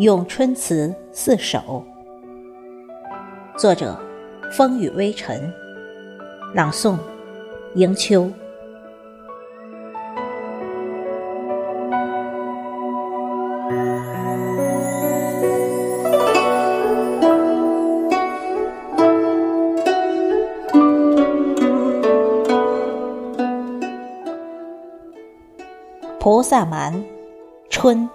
咏春词四首，作者：风雨微尘，朗诵：迎秋。菩萨蛮，春。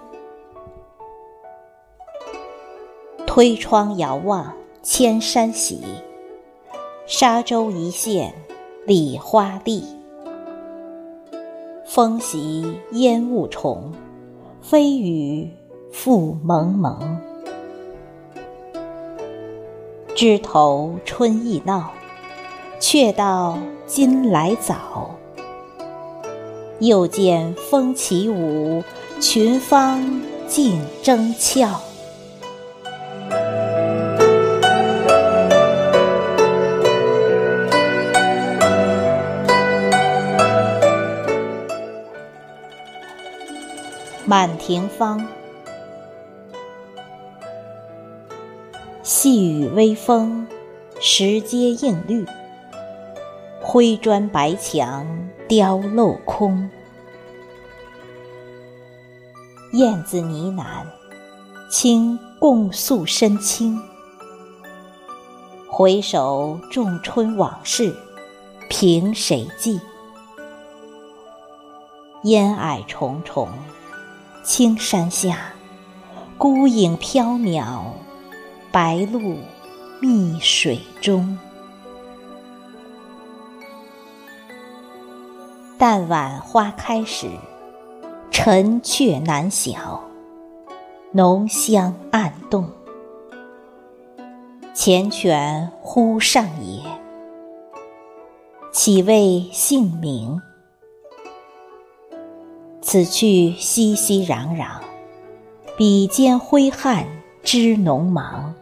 推窗遥望千山喜，沙洲一线梨花丽。风袭烟雾重，飞雨复蒙蒙。枝头春意闹，却道今来早。又见风起舞，群芳竞争俏。满庭芳，细雨微风，石阶映绿。灰砖白墙，雕镂空。燕子呢喃，卿共诉深情。回首仲春往事，凭谁记？烟霭重重。青山下，孤影缥缈，白鹭觅水中。但晚花开时，尘却难晓，浓香暗动。缱绻忽上也，岂为姓名？此去熙熙攘攘，比肩挥汗织农忙。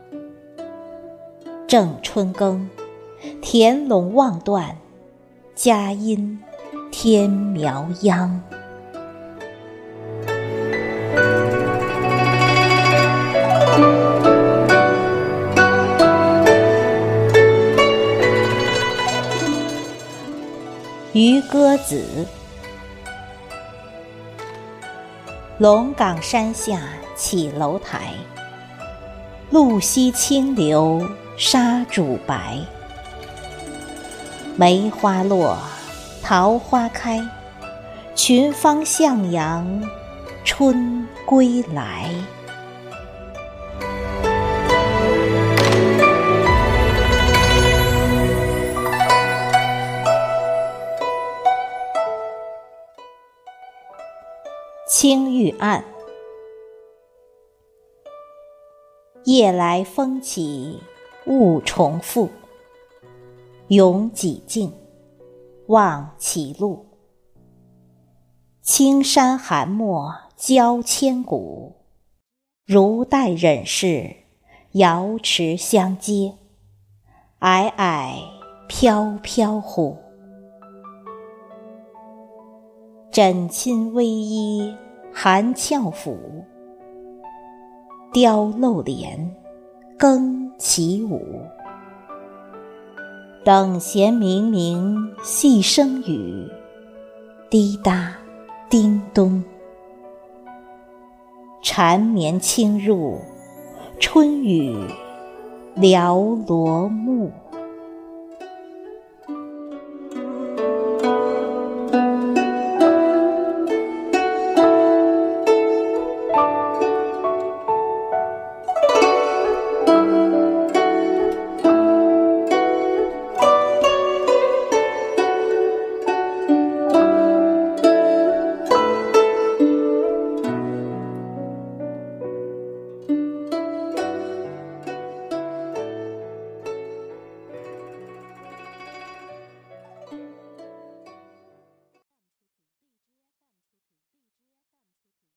正春耕，田垄望断，佳音天苗秧。渔歌子。龙岗山下起楼台，露西清流沙渚白。梅花落，桃花开，群芳向阳春归来。青玉案，夜来风起雾重复。拥几径，望歧路。青山寒墨交千古，如待忍士瑶池相接。霭霭飘飘乎，枕衾微衣。寒峭府，雕镂帘，更起舞。等闲冥冥细声语，滴答叮咚。缠绵轻入，春雨寥罗幕。